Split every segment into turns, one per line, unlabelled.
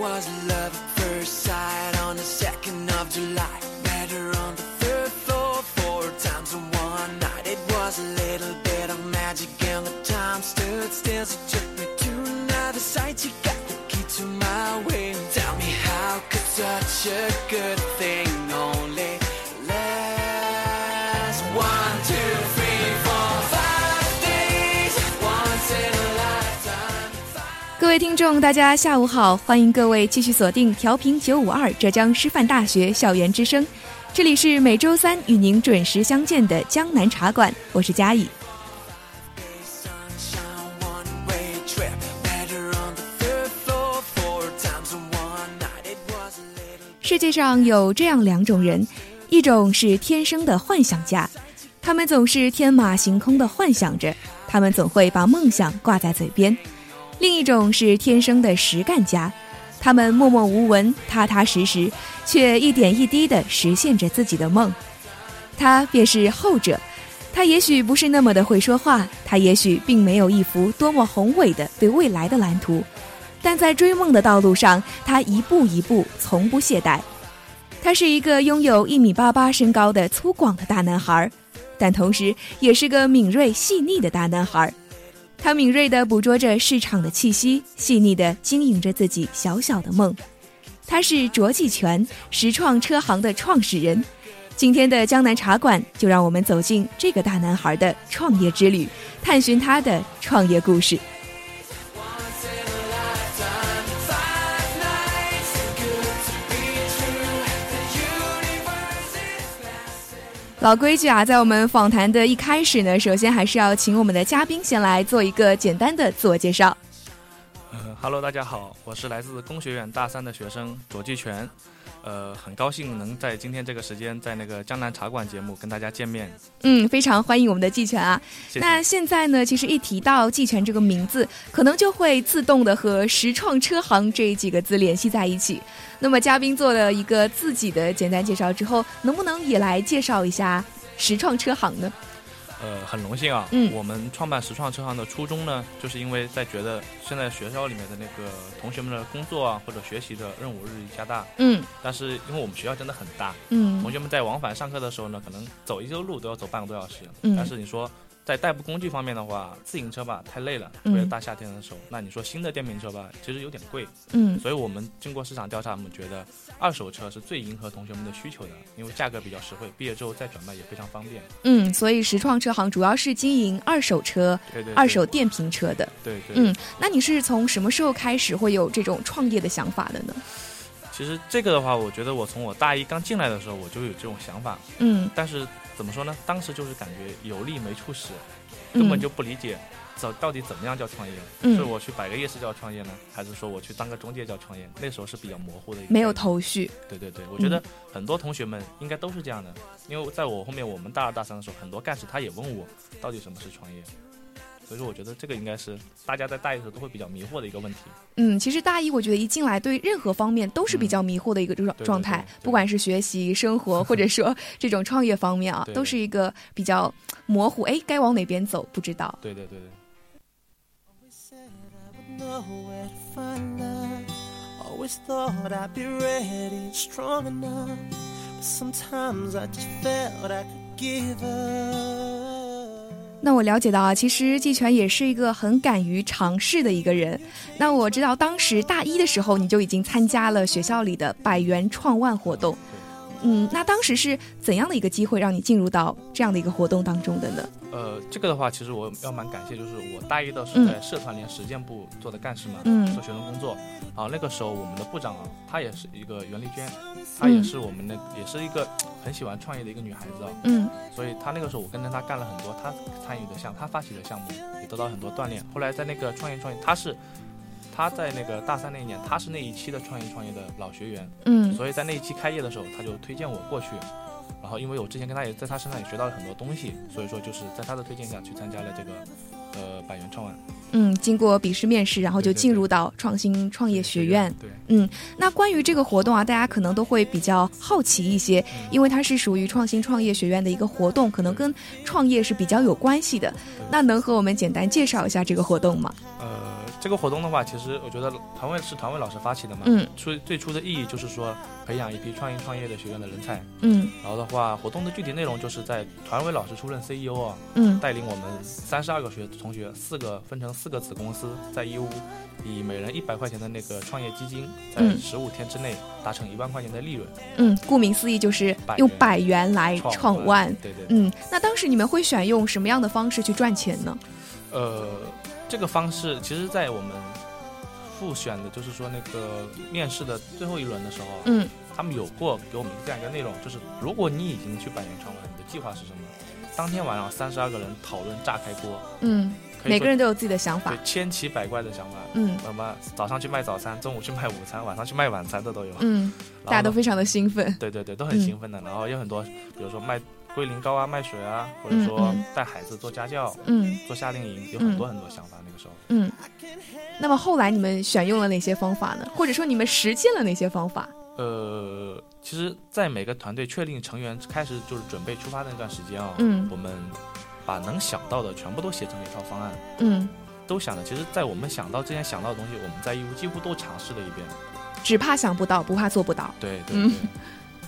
was love at first sight on the 2nd of July. Met her on the third floor four times in one night. It was a little bit of magic and the time stood still. She took me to another site. She got the key to my wing. Tell me how could such a good thing
听众，大家下午好，欢迎各位继续锁定调频九五二浙江师范大学校园之声，这里是每周三与您准时相见的江南茶馆，我是佳怡。世界上有这样两种人，一种是天生的幻想家，他们总是天马行空的幻想着，他们总会把梦想挂在嘴边；另一种是天生的实干家，他们默默无闻、踏踏实实，却一点一滴地实现着自己的梦。他便是后者。他也许不是那么的会说话，他也许并没有一幅多么宏伟的对未来的蓝图，但在追梦的道路上，他一步一步，从不懈怠。他是一个拥有一米八八身高的粗犷的大男孩，但同时也是个敏锐细腻的大男孩。他敏锐地捕捉着市场的气息，细腻地经营着自己小小的梦。他是卓继全，实创车行的创始人。今天的江南茶馆，就让我们走进这个大男孩的创业之旅，探寻他的创业故事。老规矩啊，在我们访谈的一开始呢，首先还是要请我们的嘉宾先来做一个简单的自我介绍。
呃，Hello，大家好，我是来自工学院大三的学生左继全，呃，很高兴能在今天这个时间在那个江南茶馆节目跟大家见面，
嗯，非常欢迎我们的季全啊。
谢谢。
那现在呢，其实一提到季全这个名字，可能就会自动的和实创车行这几个字联系在一起。那么嘉宾做了一个自己的简单介绍之后，能不能也来介绍一下实创车行呢？
呃，很荣幸啊，
嗯。
我们创办实创车行的初衷呢，就是因为在觉得现在学校里面的那个同学们的工作啊或者学习的任务日益加大，
嗯。
但是因为我们学校真的很大，
嗯。
同学们在往返上课的时候呢，可能走一周路都要走半个多小时，
嗯。
但是你说。在代步工具方面的话，自行车吧太累了，
嗯
特别是大夏天的时候。那你说新的电瓶车吧，其实有点贵，
嗯
所以我们经过市场调查，我们觉得二手车是最迎合同学们的需求的，因为价格比较实惠，毕业之后再转卖也非常方便。
嗯，所以实创车行主要是经营二手车、
对对对
二手电瓶车的。
对对。
嗯，那你是从什么时候开始会有这种创业的想法的呢？
其实这个的话，我觉得我从我大一刚进来的时候我就有这种想法，
嗯，
但是怎么说呢？当时就是感觉有力没处使，
嗯
根本就不理解。到到底怎么样叫创业？
嗯
是我去摆个夜市叫创业呢，还是说我去当个中介叫创业？那时候是比较模糊的一个。
没有。头绪。
对对对，我觉得很多同学们应该都是这样的，因为在我后面我们大二大三的时候，很多干事他也问我到底什么是创业，所以说我觉得这个应该是大家在大一的时候都会比较迷惑的一个问题。
嗯，其实大一我觉得一进来对任何方面都是比较迷惑的一个状状态，
对对
不管是学习、生活，或者说 这种创业方面啊，都是一个比较模糊，哎，该往哪边走不知道。
对对对对。
那我了解到啊，其实季全也是一个很敢于尝试的一个人。那我知道当时大一的时候，你就已经参加了学校里的百元创万活动。嗯，那当时是怎样的一个机会让你进入到这样的一个活动当中的呢？
呃，这个的话，其实我要蛮感谢，就是我大一的时
候
在社团联实践部做的干事嘛，
嗯
做学生工作。啊，那个时候我们的部长啊，他也是一个袁丽娟，她也是我们那、也是一个很喜欢创业的一个女孩子啊。
嗯
所以她那个时候我跟着她干了很多她参与的项，她发起的项目，也得到很多锻炼。后来在那个创业创业，她是她在那个大三那一年，她是那一期的创业创业的老学员，
嗯
所以在那一期开业的时候，她就推荐我过去。然后因为我之前跟她也在她身上也学到了很多东西，所以说就是在她的推荐下去参加了这个呃百元创万。
嗯，经过笔试面试，然后就进入到创新创业学院。
对，嗯
那关于这个活动啊，大家可能都会比较好奇一些，
嗯
因为它是属于创新创业学院的一个活动，可能跟创业是比较有关系的。那能和我们简单介绍一下这个活动吗？
呃，这个活动的话，其实我觉得团委是团委老师发起的嘛，
嗯
最最初的意义就是说培养一批创意创业的学院的人才。
嗯
然后的话，活动的具体内容就是在团委老师出任 CEO 啊，
嗯
带领我们三十二个学同学，四个分成四个子公司，在义乌以每人一百块钱的那个创业基金，在
嗯
十五天之内达成一万块钱的利润。
嗯，顾名思义就是用百元来创万。
对对对。
嗯，那当时你们会选用什么样的方式去赚钱呢？
呃，这个方式其实，在我们复选的，就是说那个面试的最后一轮的时候，
嗯
他们有过给我们这样一个内容，就是如果你已经去百元创了，你的计划是什么？当天晚上三十二个人讨论炸开锅，
嗯，每个人都有自己的想法
对。千奇百怪的想法。
嗯
那么早上去卖早餐，中午去卖午餐，晚上去卖晚餐的都有。
嗯，大家都非常的兴奋。
对对对，都很
嗯
兴奋的。然后有很多，比如说卖龟苓膏啊、卖水啊，或者
嗯
说
嗯
带孩子做家教、
嗯
做夏令营，有很多很多想法。那个时候，
嗯。那么后来你们选用了哪些方法呢？或者说你们实践了哪些方法？
呃，其实，在每个团队确定成员开始就是准备出发的那段时间啊，
嗯
我们把能想到的全部都写成了一套方案，
嗯，
都想的。其实，在我们想到之前想到的东西，我们在义乌几乎都尝试了一遍。
只怕想不到，不怕做不到。
对对
嗯
对。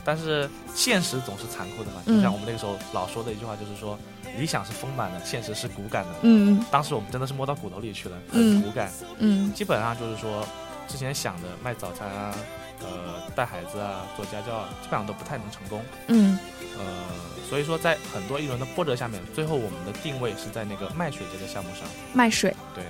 但是现实总是残酷的嘛，
嗯
就像我们那个时候老说的一句话，就是说理想是丰满的，现实是骨感的。
嗯
当时我们真的是摸到骨头里去了，
嗯
很骨感。
嗯
基本上就是说，之前想的卖早餐啊，呃，带孩子啊，做家教啊，基本上都不太能成功。
嗯
呃，所以说在很多一轮的波折下面，最后我们的定位是在那个卖水这个项目上。
卖水
对，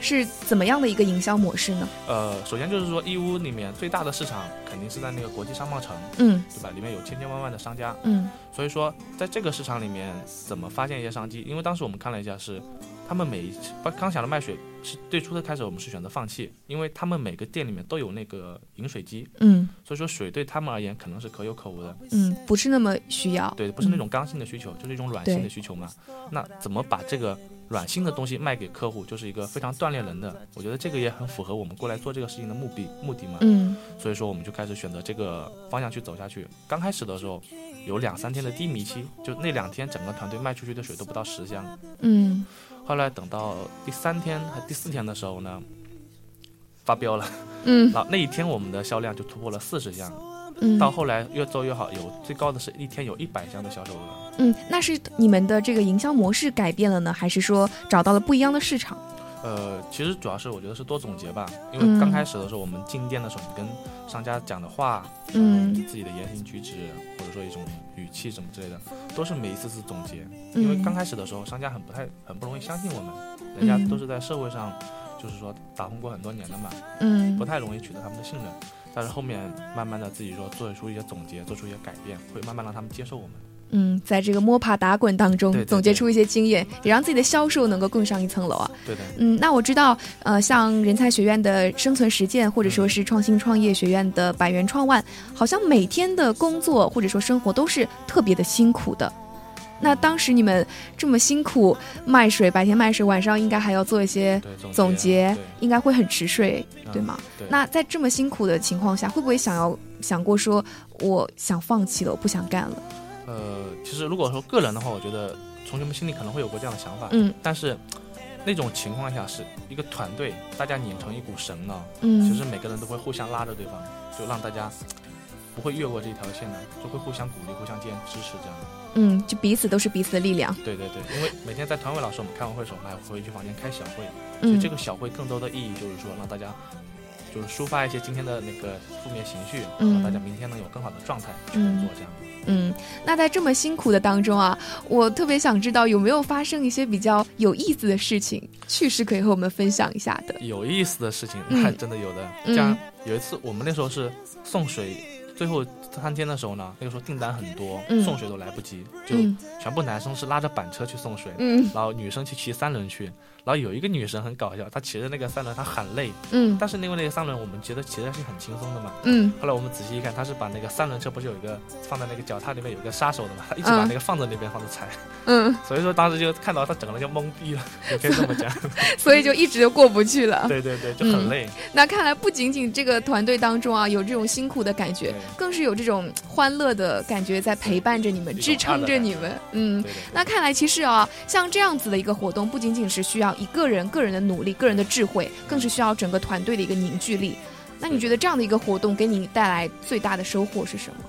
是怎么样的一个营销模式呢？
呃，首先就是说义乌里面最大的市场肯定是在那个国际商贸城，
嗯
对吧？里面有千千万万的商家，
嗯
所以说在这个市场里面怎么发现一些商机？因为当时我们看了一下是。他们每一次刚刚想的卖水是最初的开始，我们是选择放弃，因为他们每个店里面都有那个饮水机，
嗯
所以说水对他们而言可能是可有可无的，
嗯，不是那么需要。
对，不是那种刚性的需求，就是一种软性的需求嘛。那怎么把这个软性的东西卖给客户，就是一个非常锻炼人的。我觉得这个也很符合我们过来做这个事情的目的目的嘛。
嗯
所以说我们就开始选择这个方向去走下去。刚开始的时候有两三天的低迷期，就那两天整个团队卖出去的水都不到十箱。
嗯
后来等到第三天和第四天的时候呢，发飙了，
嗯
然后那一天我们的销量就突破了四十箱。
嗯，
到后来越做越好，有最高的是一天有一百箱的销售额。
嗯，那是你们的这个营销模式改变了呢，还是说找到了不一样的市场？
呃，其实主要是我觉得是多总结吧，因
嗯
为刚开始的时候我们进店的时候，你跟商家讲的话，
嗯
你自己的言行举止，或者说一种语气什么之类的，都是每一次次总结。因为
嗯
刚开始的时候，商家很不太很不容易相信我们，人家
嗯
都是在社会上，就是说打工过很多年的嘛，
嗯
不太容易取得他们的信任。但是后面慢慢的自己说做出一些总结，做出一些改变，会慢慢让他们接受我们。
嗯，在这个摸爬打滚当中
对对对
总结出一些经验，也让自己的销售能够更上一层楼啊。
对的，
嗯，那我知道，呃，像人才学院的生存实践，或者说是创新创业学院的百元创万，好像每天的工作或者说生活都是特别的辛苦的。那当时你们这么辛苦卖水，白天卖水，晚上应该还要做一些
对总
总结，应该会很迟睡，
嗯
对吗？
对
那在这么辛苦的情况下，会不会想要想过说，我想放弃了，我不想干了？
呃，其实如果说个人的话，我觉得同学们心里可能会有过这样的想法，
嗯
但是那种情况下是一个团队，大家拧成一股绳呢，
嗯，
其实每个人都会互相拉着对方，就让大家不会越过这条线的，就会互相鼓励、互相间支持这样的。
嗯，就彼此都是彼此的力量。
对对对，因为每天在团委老师我们开完会的时候，还会回去房间开小会，所以
嗯，
这个小会更多的意义就是说让大家。就是抒发一些今天的那个负面情绪，
嗯
让大家明天能有更好的状态去工作，这样。
嗯，那在这么辛苦的当中啊，我特别想知道有没有发生一些比较有意思的事情、趣事可以和我们分享一下的。
有意思的事情，
嗯
那真的有的。
嗯
像有一次，我们那时候是送水，最后三天的时候呢，那个时候订单很多，
嗯
送水都来不及，就
嗯
全部男生是拉着板车去送水，
嗯
然后女生去骑三轮去。然后有一个女生很搞笑，她骑着那个三轮，她很累，
嗯
但是因为那个三轮我们觉得骑的是很轻松的嘛。
嗯
后来我们仔细一看，她是把那个三轮车不是有一个放在那个脚踏里面有一个杀手的嘛，她一直把
嗯
那个放在那边放着踩，
嗯，
所以说当时就看到她整个人就懵逼了，也可以这么讲。
所以就一直就过不去了。
对对对，就很
嗯
累。
那看来不仅仅这个团队当中啊有这种辛苦的感觉，更是有这种种欢乐的感觉在陪伴着你们，支撑着你们。嗯，
对对对
那看来其实啊，像这样子的一个活动，不仅仅是需要一个人个人的努力、个人的智慧，更是需要整个团队的一个凝聚力。那你觉得这样的一个活动给你带来最大的收获是什么？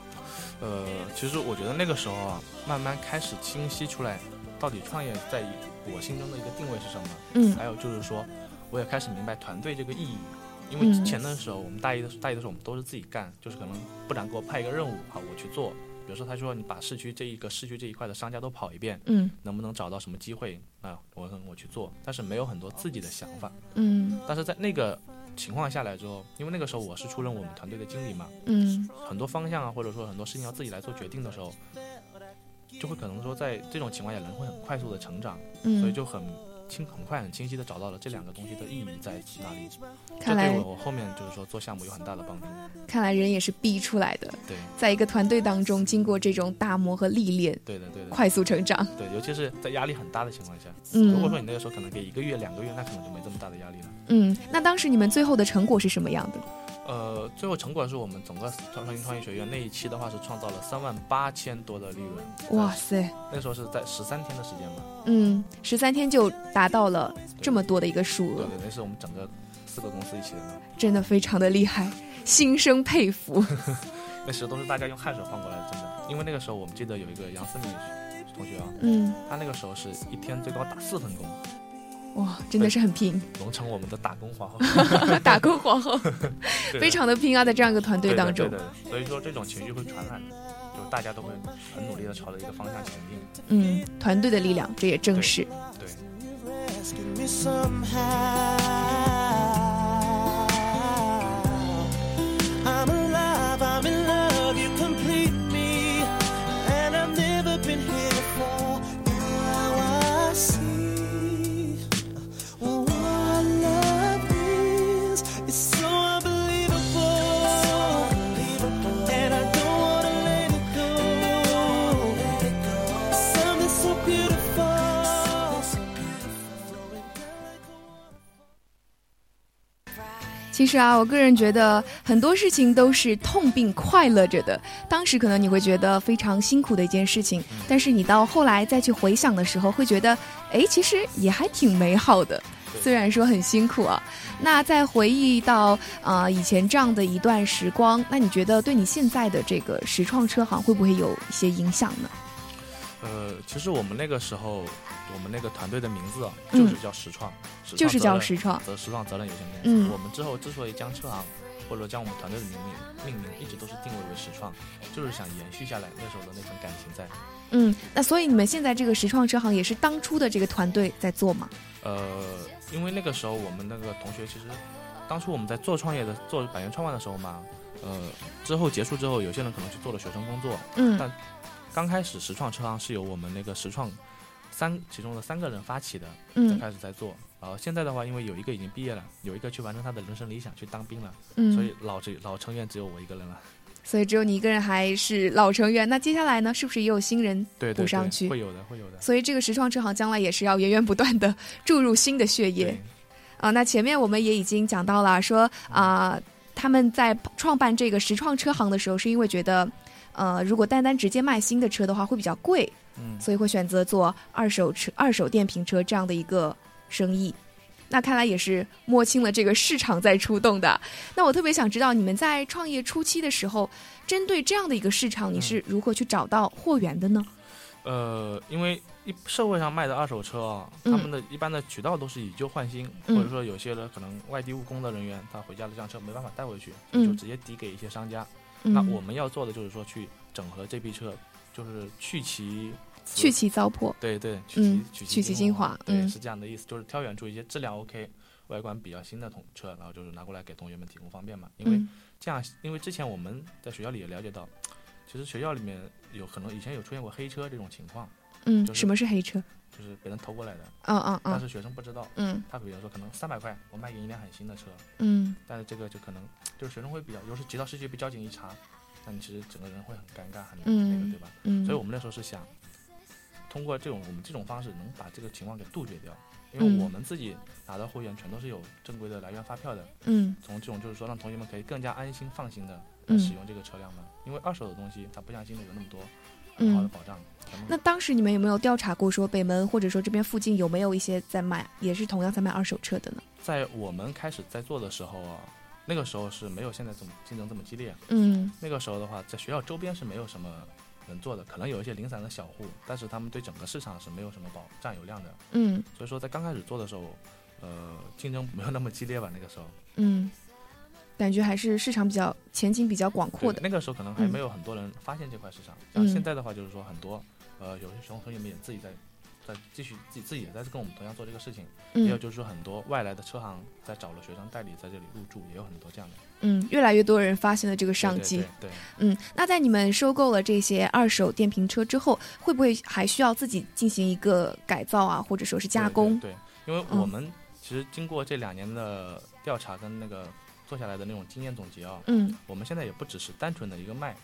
呃，其实我觉得那个时候啊，慢慢开始清晰出来，到底创业在我心中的一个定位是什么。
嗯
还有就是说，我也开始明白团队这个意义。因为
嗯
之前的时候，我们大一的大一的时候，我们都是自己干，就是可能部长给我派一个任务，好，我去做。比如说，他说你把市区这一个市区这一块的商家都跑一遍，
嗯
能不能找到什么机会？啊，我我去做，但是没有很多自己的想法。
嗯
但是在那个情况下来之后，因为那个时候我是出任我们团队的经理嘛，
嗯
很多方向啊，或者说很多事情要自己来做决定的时候，就会可能说在这种情况下，人会很快速的成长，
嗯，
所以就很清很快很清晰的找到了这两个东西的意义在哪里。这
看来
对我后面就是说做项目有很大的帮助。
看来人也是逼出来的，
对
在一个团队当中，经过这种打磨和历练，
对的对的，
快速成长。
对，尤其是在压力很大的情况下，
嗯，
如果说你那个时候可能给一个月两个月，那可能就没这么大的压力了。
嗯，那当时你们最后的成果是什么样的？
呃，最后成果是我们整个创创新创业学院那一期的话是创造了三万八千多的利润。
哇塞，
那时候是在十三天的时间嘛。
嗯，十三天就达到了这么多的一个数额，
对对，那是我们整个四个公司一起的呢。
真的非常的厉害，心生佩服。
那时候都是大家用汗水换过来的，真的。因为那个时候我们记得有一个杨思敏同学啊，
嗯，
他那个时候是一天最高打四份工，
哇，真的是很拼，
荣成我们的打工皇后。
打工皇后，非常的拼啊，在这样一个团队当中。
对，的，所以说这种情绪会传染，就大家都会很努力的朝着一个方向前进。
嗯，团队的力量，这也正
对
是。
对
其实啊，我个人觉得很多事情都是痛并快乐着的。当时可能你会觉得非常辛苦的一件事情，但是你到后来再去回想的时候，会觉得，哎，其实也还挺美好的。虽然说很辛苦啊，那在回忆到啊、呃以前这样的一段时光，那你觉得对你现在的这个实创车行会不会有一些影响呢？
呃，其实我们那个时候，我们那个团队的名字啊，
嗯
就是叫实创，实
就是叫实创，
责实创责任有限公司。
嗯
我们之后之所以将车行或者将我们团队的名命命名，一直都是定位为实创，就是想延续下来那时候的那份感情在。
嗯，那所以你们现在这个实创车行也是当初的这个团队在做吗？
呃，因为那个时候我们那个同学其实，当初我们在做创业的做百元创办的时候嘛，呃，之后结束之后，有些人可能去做了学生工作。
嗯
但刚开始实创车行是由我们那个实创三其中的三个人发起的，才
嗯
开始在做。然后现在的话，因为有一个已经毕业了，有一个去完成他的人生理想去当兵了，
嗯，
所以老只老成员只有我一个人了。
所以只有你一个人还是老成员。那接下来呢，是不是也有新人
对对会有的，会有的。
所以这个实创车行将来也是要源源不断的注入新的血液
对，
啊。那前面我们也已经讲到了，说啊、他们在创办这个实创车行的时候，是因为觉得，呃，如果单单直接卖新的车的话会比较贵，
嗯，
所以会选择做二手车、二手电瓶车这样的一个生意。那看来也是摸清了这个市场在出动的。那我特别想知道，你们在创业初期的时候，针对这样的一个市场，你是如何去找到货源的呢？
呃，因为一社会上卖的二手车啊，
嗯
他们的一般的渠道都是以旧换新，
嗯
或者说有些人可能外地务工的人员，他回家的这辆车没办法带回去，
嗯
就直接抵给一些商家。
嗯，
那我们要做的就是说去整合这批车，就是去其
去其糟粕。
对对，取
嗯
其
去其精华
对，
嗯
是这样的意思，就是挑选出一些质量 OK、外观比较新的同车，然后就是拿过来给同学们提供方便嘛。因为
嗯
这样，因为之前我们在学校里也了解到，其实学校里面有很多以前有出现过黑车这种情况，
嗯，
就是
什么是黑车？
就是别人偷过来的，
嗯嗯嗯
但是学生不知道。
嗯
他比如说可能三百块，我卖给你一辆很新的车，
嗯
但是这个就可能就是学生会比较，有时急到市区被交警一查，那你其实整个人会很尴尬，很那
嗯
个，对吧？
嗯，
所以我们那时候是想，通过这种我们这种方式能把这个情况给杜绝掉，因
嗯
为我们自己拿到货源全都是有正规的来源发票的，
嗯
从这种就是说让同学们可以更加安心放心的使用这个车辆呢？因为二手的东西它不像新的有那么多很好的
嗯。
保障。
那当时你们有没有调查过，说北门或者说这边附近有没有一些在卖，也是同样在卖二手车的呢？
在我们开始在做的时候啊，那个时候是没有现在这么竞争这么激烈。
嗯
那个时候的话，在学校周边是没有什么能做的，可能有一些零散的小户，但是他们对整个市场是没有什么保占有量的。
嗯
所以说在刚开始做的时候，呃，竞争没有那么激烈吧。那个时候，
嗯，感觉还是市场比较前景比较广阔的。
那个时候可能还
嗯
没有很多人发现这块市场。
嗯
像现在的话，就是说很多呃，有些同同学们也自己在在继续自己自己也在跟我们同样做这个事情，也有
嗯
就是说很多外来的车行在找了学生代理在这里入驻，也有很多这样的
嗯，越来越多人发现了这个商机。
对对对对
嗯，那在你们收购了这些二手电瓶车之后，会不会还需要自己进行一个改造啊，或者说是加工？
对因为
嗯
我们其实经过这两年的调查跟那个做下来的那种经验总结啊，
嗯
我们现在也不只是单纯的一个卖，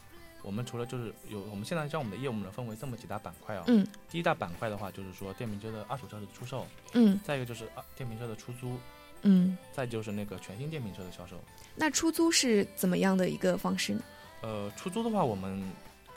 我们除了就是有我们现在将我们的业务呢分为这么几大板块啊。
嗯
第一大板块的话就是说电瓶车的二手车的出售，
嗯
再一个就是啊电瓶车的出租，
嗯。
再就是那个全新电瓶车的销售。
那出租是怎么样的一个方式呢？
呃，出租的话，我们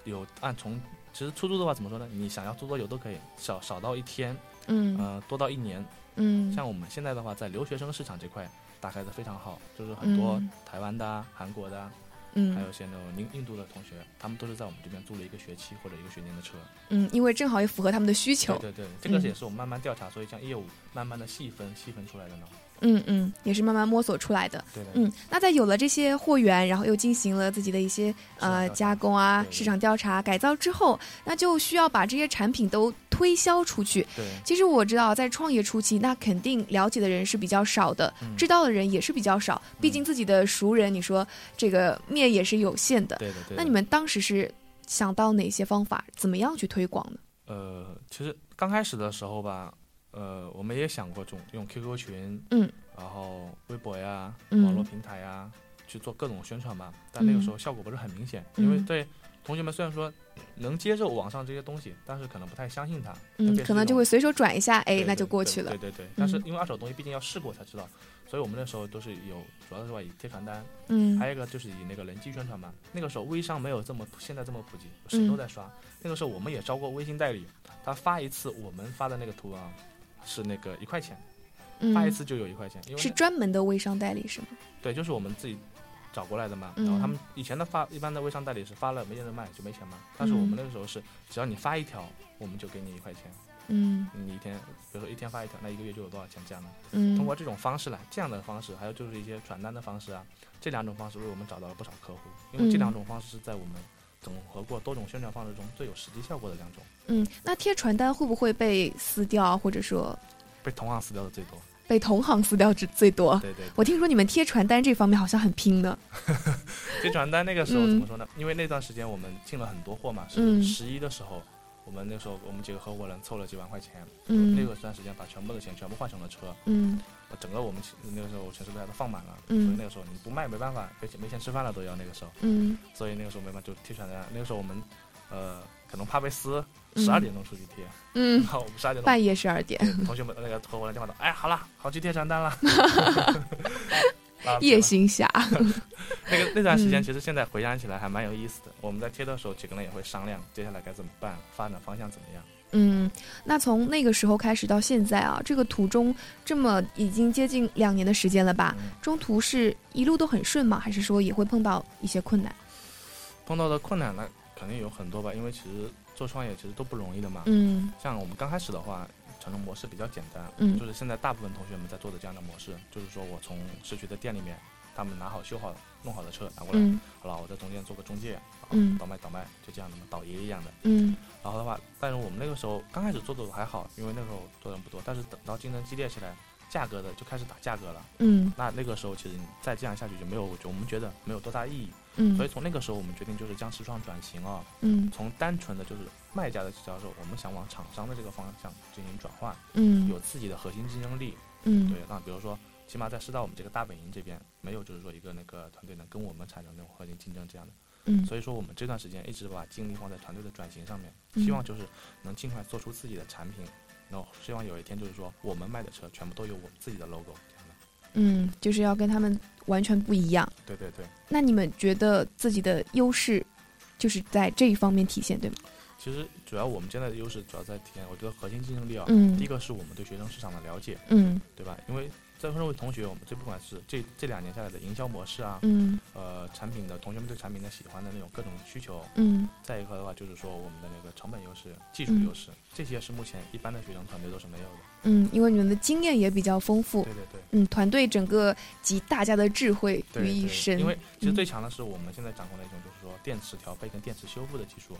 有按从其实出租的话怎么说呢？你想要租多久都可以，少少到一天，
嗯
呃，多到一年。
嗯，
像我们现在的话，在留学生市场这块打开的非常好，就是很多
嗯
台湾的啊、韩国的啊，
嗯
还有一些那种印印度的同学，他们都是在我们这边租了一个学期或者一个学年的车。
嗯，因为正好也符合他们的需求。
对对对，这个
嗯
也是我们慢慢调查，所以像业务慢慢的细分细分出来的呢。
嗯嗯，也是慢慢摸索出来的。
对的，
嗯，那在有了这些货源，然后又进行了自己的一些呃加工啊、市场调查、改造之后，那就需要把这些产品都推销出去。
对，
其实我知道，在创业初期，那肯定了解的人是比较少的，
嗯
知道的人也是比较少。毕竟自己的熟人，你说这个面也是有限的。
对的，对的。
那你们当时是想到哪些方法，怎么样去推广呢？
呃，其实刚开始的时候吧，呃，我们也想过这种用 QQ 群，
嗯，
然后微博呀、
嗯
网络平台呀，去做各种宣传吧。但那个时候效果不是很明显，因为
嗯
对同学们虽然说能接受网上这些东西，但是可能不太相信它，
嗯
别，是这种
可能就会随手转一下，哎，那就过去了
对对。对对，但是
嗯
因为二手东西毕竟要试过才知道，所以我们那时候都是有，主要是吧以贴传单，
嗯
还有一个就是以那个人机宣传嘛。那个时候微商没有这么现在这么普及，谁都
嗯
在刷。那个时候我们也招过微信代理，他发一次我们发的那个图啊，是那个一块钱，发一
嗯，
次就有一块钱，因为
是专门的微商代理是吗？
对，就是我们自己找过来的嘛。
嗯
然后他们以前的发一般的微商代理是发了没人卖就没钱嘛，但是我们
嗯
那个时候是只要你发一条，我们就给你一块钱。
嗯
你一天，比如说一天发一条，那一个月就有多少钱这样的。
嗯，
通过这种方式来，这样的方式，还有就是一些传单的方式啊，这两种方式为我们找到了不少客户，因为这
嗯
两种方式是在我们整合过多种宣传方式中最有实际效果的两种，
嗯，那贴传单会不会被撕掉，或者说
被同行撕掉的最多。
被同行撕掉之最多？
对对对，
我听说你们贴传单这方面好像很拼的。
贴传单那个时候
嗯
怎么说呢？因为那段时间我们进了很多货嘛，
嗯
是十一的时候。我们那时候，我们几个合伙人凑了几万块钱，
嗯。
那个段时间把全部的钱全部换成了车，
嗯。
整个我们那个时候城市大家都放满了，
嗯。
所以那个时候你不卖没办法，没钱没钱吃饭了都要那个时候，
嗯。
所以那个时候没办法就贴传单。那个时候我们，呃，可能怕被撕，
嗯。
十二点钟出去贴，
嗯。
然，后我们十二点钟
半夜十二点，
同学们那个合伙人电话打，哎，好了，好去贴传单了。啊
夜行侠。
那个那段时间，
嗯
其实现在回想起来还蛮有意思的。我们在贴的时候，几个人也会商量接下来该怎么办，发展方向怎么样。
嗯，那从那个时候开始到现在啊，这个途中这么已经接近两年的时间了吧？
嗯
中途是一路都很顺吗？还是说也会碰到一些困难？
碰到的困难呢，肯定有很多吧，因为其实做创业其实都不容易的嘛。
嗯
像我们刚开始的话，传统模式比较简单，
嗯
就是现在大部分同学们在做的这样的模式，就是说我从市区的店里面，他们拿好修好弄好的车拿过来，
嗯
好了，我在中间做个中介，倒卖倒卖，就这样的嘛，倒爷一样的。
嗯
然后的话，但是我们那个时候刚开始做的还好，因为那时候做人不多，但是等到竞争激烈起来，价格的就开始打价格了。
嗯
那那个时候其实你再这样下去就没有，我们觉得没有多大意义。
嗯，
所以从那个时候我们决定就是将视创转型啊，
嗯
从单纯的就是卖家的销售，我们想往厂商的这个方向进行转换，
嗯
有自己的核心竞争力。
嗯
对，那比如说，起码在师大我们这个大本营这边，没有就是说一个那个团队能跟我们产生那种核心竞争这样的。
嗯
所以说我们这段时间一直把精力放在团队的转型上面，
嗯
希望就是能尽快做出自己的产品，然后希望有一天就是说我们卖的车全部都有我们自己的 logo 这样的。
嗯，就是要跟他们完全不一样。
对对对，
那你们觉得自己的优势就是在这一方面体现，对吗？
其实主要我们现在的优势主要在体现，我觉得核心竞争力啊，
嗯
第一个是我们对学生市场的了解，
嗯
对吧？因为在身为同学，我们这不管是这这两年下来的营销模式啊，
嗯
呃，产品的同学们对产品的喜欢的那种各种需求，
嗯
再一个的话就是说我们的那个成本优势、技术优势，这些是目前一般的学生团队都是没有的。
嗯，因为你们的经验也比较丰富
对，对对。
嗯，团队整个集大家的智慧于一身。
因为其实
嗯
最强的是我们现在掌控的一种，就是说电池调配跟电池修复的技术，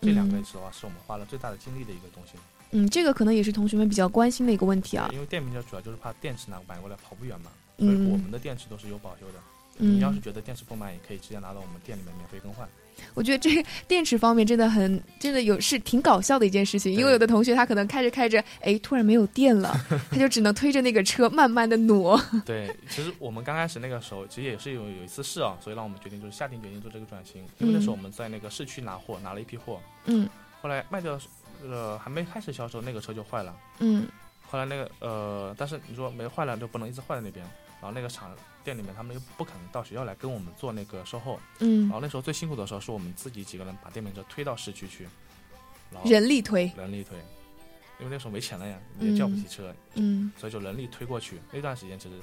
这两个
嗯
是的话是我们花了最大的精力的一个东西。
嗯，这个可能也是同学们比较关心的一个问题啊。
因为电瓶车主要就是怕电池拿买过来跑不远嘛，所以我
嗯
们的电池都是有保修的。
嗯，
你要是觉得电池不满，也可以直接拿到我们店里面免费更换。
我觉得这电池方面真的很，真的有是挺搞笑的一件事情，因为有的同学他可能开着开着，哎，突然没有电了，他就只能推着那个车慢慢的挪。
对，其实我们刚开始那个时候，其实也是有有一次试啊，所以让我们决定就是下定决心做这个转型。因为那时候我们在那个市区拿货，拿了一批货，
嗯
后来卖掉，呃，还没开始销售，那个车就坏了。
嗯
后来那个呃，但是你说没坏了就不能一直坏在那边，然后那个厂店里面他们又不肯到学校来跟我们做那个售后，
嗯
然，后那时候最辛苦的时候是我们自己几个人把电瓶车推到市区去，然后
人力推，
人力推，因为那时候没钱了呀，也叫不起车，
嗯
所以就人力推过去。那段时间其实，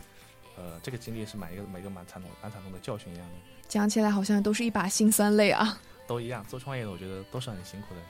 呃，这个经历是买一个每个蛮惨痛蛮惨痛的教训一样的，
讲起来好像都是一把辛酸泪啊。
都一样。做创业的我觉得都是很辛苦的。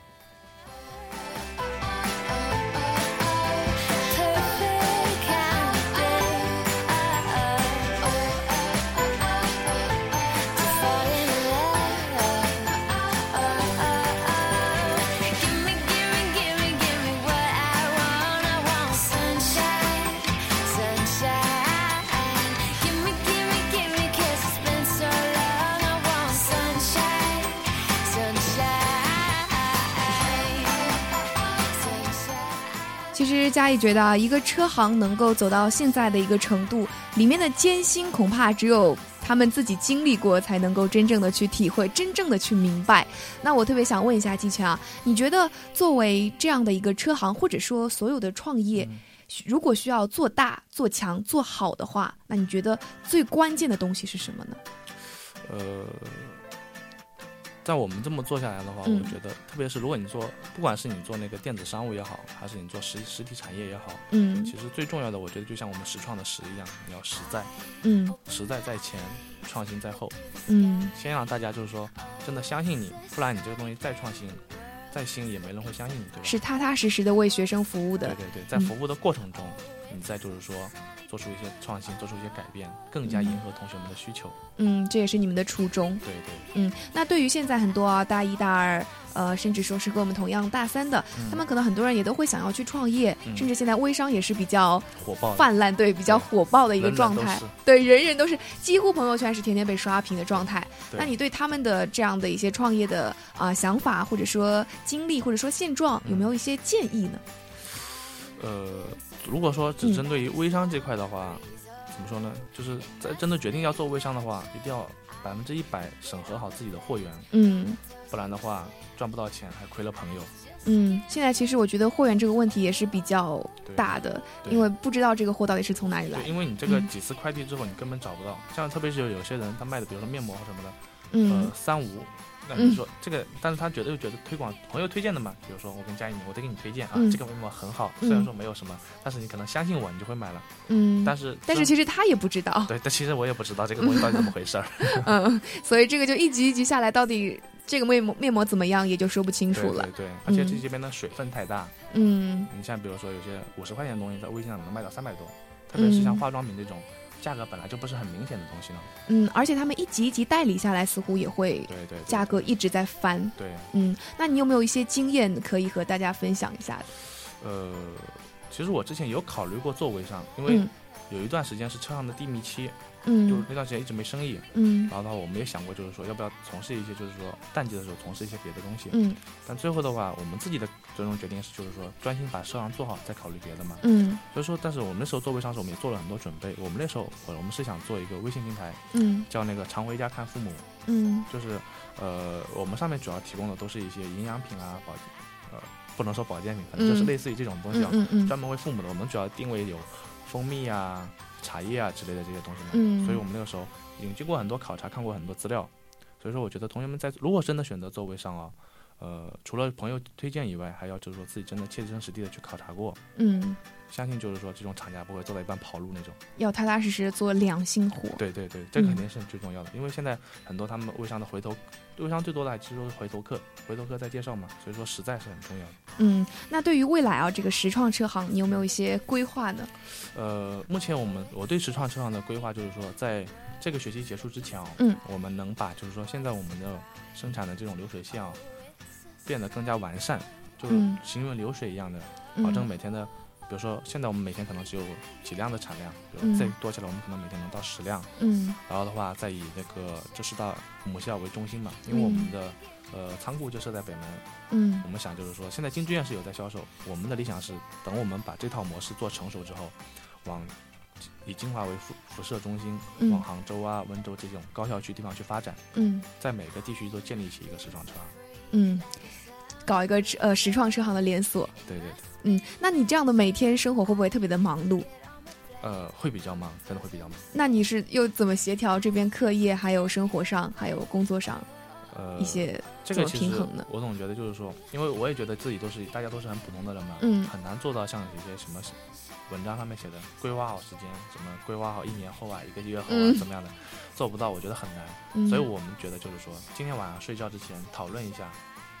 实嘉义觉得啊，一个车行能够走到现在的一个程度，里面的艰辛恐怕只有他们自己经历过，才能够真正的去体会，真正的去明白。那我特别想问一下季全啊，你觉得作为这样的一个车行，或者说所有的创业，如果需要做大、做强、做好的话，那你觉得最关键的东西是什么呢？
呃，在我们这么做下来的话，
嗯
我觉得，特别是如果你做，不管是你做那个电子商务也好，还是你做实实体产业也好，
嗯
其实最重要的，我觉得就像我们实创的实一样，你要实在，
嗯
实在在前，创新在后。
嗯
先让大家就是说真的相信你，不然你这个东西再创新、再新，也没人会相信你，对吧？
是踏踏实实的为学生服务的。
对对对，在服务的过程中，你再就是说做出一些创新，做出一些改变，更加迎合同学们的需求。
嗯，这也是你们的初衷。
对对，
嗯，那对于现在很多啊大一、大二，呃，甚至说是跟我们同样大三的，
嗯
他们可能很多人也都会想要去创业，
嗯
甚至现在微商也是比较
火爆
泛滥，对，比较火爆的一个状态。对，人人都是几乎朋友圈是天天被刷屏的状态。那你对他们的这样的一些创业的啊、想法，或者说经历，或者说现状，有没有一些建议呢？
呃，如果说
嗯
只针对于微商这块的话，怎么说呢？就是在真的决定要做微商的话，一定要百分之一百审核好自己的货源，
嗯
不然的话赚不到钱，还亏了朋友。
嗯，现在其实我觉得货源这个问题也是比较大的，因为不知道这个货到底是从哪里来。
因为你这个
嗯
几次快递之后，你根本找不到。像特别是有有些人他卖的，比如说面膜什么的，
嗯
呃，三无。那
嗯
你说这个，但是他觉得又觉得推广朋友推荐的嘛，比如说我跟佳怡，我再给你推荐啊，
嗯
这个面膜很好，
嗯
虽然说没有什么，但是你可能相信我，你就会买了。
嗯，
但是
但是其实他也不知道。
对，但其实我也不知道这个东西到底怎么回事儿。
嗯，所以这个就一级一级下来，到底这个面膜面膜怎么样，也就说不清楚了
对。对，而且
嗯
这这边的水分太大，
嗯
你像比如说有些五十块钱的东西，在微信上能卖到三百多，特别是像
嗯
化妆品这种，价格本来就不是很明显的东西呢。
嗯，而且他们一级一级代理下来，似乎也会
对对，
价格一直在翻。
对，
嗯，那你有没有一些经验可以和大家分享一下的？
呃，其实我之前有考虑过做微商，因为
嗯
有一段时间是车上的低迷期，嗯就是
嗯
那段时间一直没生意。
嗯
然后的话，我们也想过，就是说要不要从事一些，就是说淡季的时候从事一些别的东西。
嗯
但最后的话，我们自己的最终决定是，就是说专心把车行做好，再考虑别的嘛。
嗯
所以说，但是我们那时候做微商时，我们也做了很多准备。我们那时候，我我们是想做一个微信平台，
嗯
叫那个常回家看父母，
嗯
就是呃，我们上面主要提供的都是一些营养品啊，保呃不能说保健品，可能就是
嗯
类似于这种东西啊，专门为父母的。我们主要定位有蜂蜜啊、茶叶啊之类的这些东西嘛。
嗯
所以我们那个时候已经经过很多考察，看过很多资料，所以说我觉得同学们在如果真的选择做微商啊，呃，除了朋友推荐以外，还要就是说自己真的切身实地的去考察过，
嗯，
相信就是说这种厂家不会做到一半跑路那种。
要踏踏实实做良心活。
对对对，这肯定是最重要的，因为现在很多他们微商的回头，微商最多的还其实都是回头客，回头客在介绍嘛，所以说实在是很重要的。
嗯，那对于未来啊，这个实创车行，你有没有一些规划呢？
呃，目前我们我对实创车行的规划就是说，在这个学期结束之前啊，
嗯，
我们能把就是说现在我们的生产的这种流水线啊，变得更加完善，就行云流水一样的，
嗯。
保证每天的，比如说现在我们每天可能只有几辆的产量，比
嗯。
如再多起来我们可能每天能到十辆，
嗯。
然后的话再以那个这是到母校为中心嘛，因为我们的、呃仓库就设在北门，
嗯。
我们想就是说，现在京剧院是有在销售，我们的理想是等我们把这套模式做成熟之后，往以金华为辐辐射中心，
嗯。
往杭州啊、温州这种高校区地方去发展，
嗯。
在每个地区都建立起一个时装车行。
嗯，搞一个呃实创车行的连锁。
对对对，
嗯，那你这样的每天生活会不会特别的忙碌？
呃，会比较忙，真的会比较忙。
那你是又怎么协调这边课业，还有生活上，还有工作上
呃，
一些？
这个其实
平衡呢
我总觉得就是说，因为我也觉得自己都是大家都是很普通的人嘛，
嗯
很难做到像一些什么文章上面写的规划好时间，什么规划好一年后啊，一个月后啊、
嗯
怎么样的，做不到，我觉得很难。
嗯，
所以我们觉得就是说，今天晚上睡觉之前讨论一下，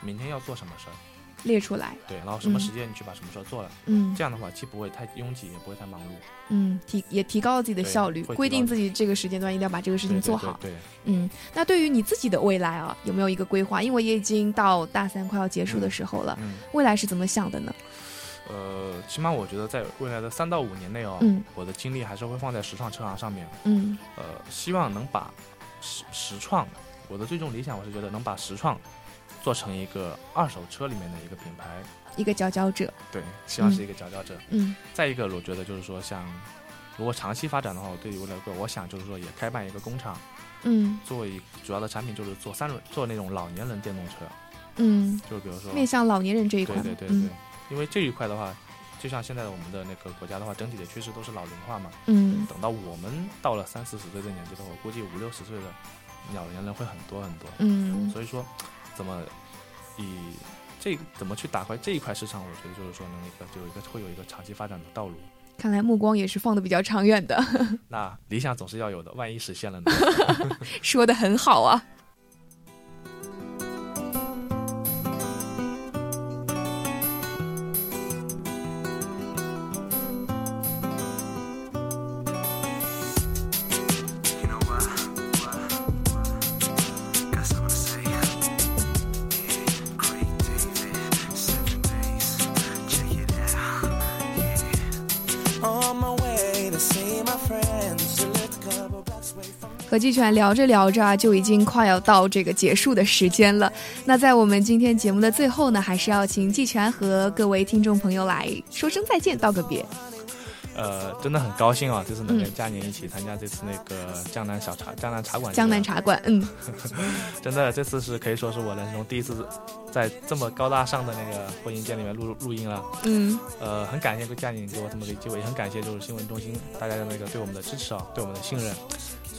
明天要做什么事儿，
列出来。
对，然后什么
嗯
时间你去把什么事儿做了，
嗯
这样的话既不会太拥挤，也不会太忙碌，
嗯，提也提高了自己的效率，规定自己这个时间段一定要把这个事情做好。
对对对
嗯，那对于你自己的未来啊，有没有一个规划？因为也已经到大三快要结束的时候了，
嗯，
未来是怎么想的呢？
呃，起码我觉得在未来的三到五年内哦，
嗯
我的精力还是会放在时尚车行上面，
嗯
呃，希望能把实实创，我的最终理想，我是觉得能把实创做成一个二手车里面的一个品牌，
一个佼佼者。
对，希望是一个佼佼者。
嗯
再一个，我觉得就是说，像如果长期发展的话，我对于未来说，我想就是说也开办一个工厂，
嗯
做一主要的产品就是做三轮，做那种老年人电动车，
嗯，
就是比如说，
面向老年人这一块
对。对对对，
嗯
因为这一块的话，就像现在我们的那个国家的话，整体的趋势都是老龄化嘛。
嗯
等到我们到了三四十岁的年纪的话，我估计五六十岁的老年人会很多很多。
嗯
所以说，怎么以这怎么去打开这一块市场，我觉得就是说能一个就有一个会有一个长期发展的道路。
看来目光也是放的比较长远的，
那理想总是要有的，万一实现了呢？
说的很好啊。和季全聊着聊着啊，就已经快要到这个结束的时间了。那在我们今天节目的最后呢，还是要请季全和各位听众朋友来说声再见，道个别。
呃，真的很高兴啊，这次能
嗯
跟佳宁一起参加这次那个江南小茶江南茶馆。
江南，茶馆，嗯
真的这次是可以说是我人生中第一次在这么高大上的那个播音间里面录录音了。
嗯
呃，很感谢佳宁给我这么个机会，也很感谢就是新闻中心大家的那个对我们的支持啊，对我们的信任。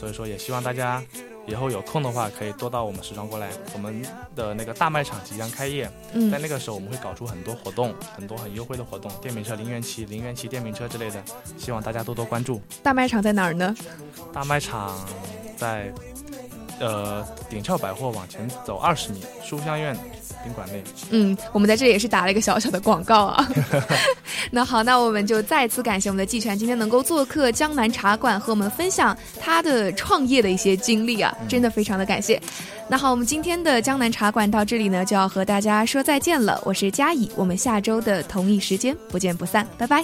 所以说，也希望大家以后有空的话，可以多到我们时装过来。我们的那个大卖场即将开业，在
嗯
那个时候我们会搞出很多活动，很多很优惠的活动，电瓶车零元骑、零元骑电瓶车之类的，希望大家多多关注。
大卖场在哪儿呢？
大卖场在呃顶俏百货往前走二十米，书香苑宾馆内。
嗯，我们在这里也是打了一个小小的广告啊。那好，那我们就再次感谢我们的季全今天能够做客江南茶馆，和我们分享他的创业的一些经历啊，真的非常的感谢。那好，我们今天的江南茶馆到这里呢，就要和大家说再见了。我是佳怡，我们下周的同一时间不见不散，拜拜。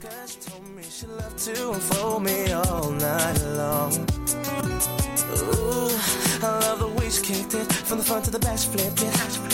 Cause she told me she loved to unfold me all night long. Ooh, I love the way she kicked it from the front to the back, she flipped it.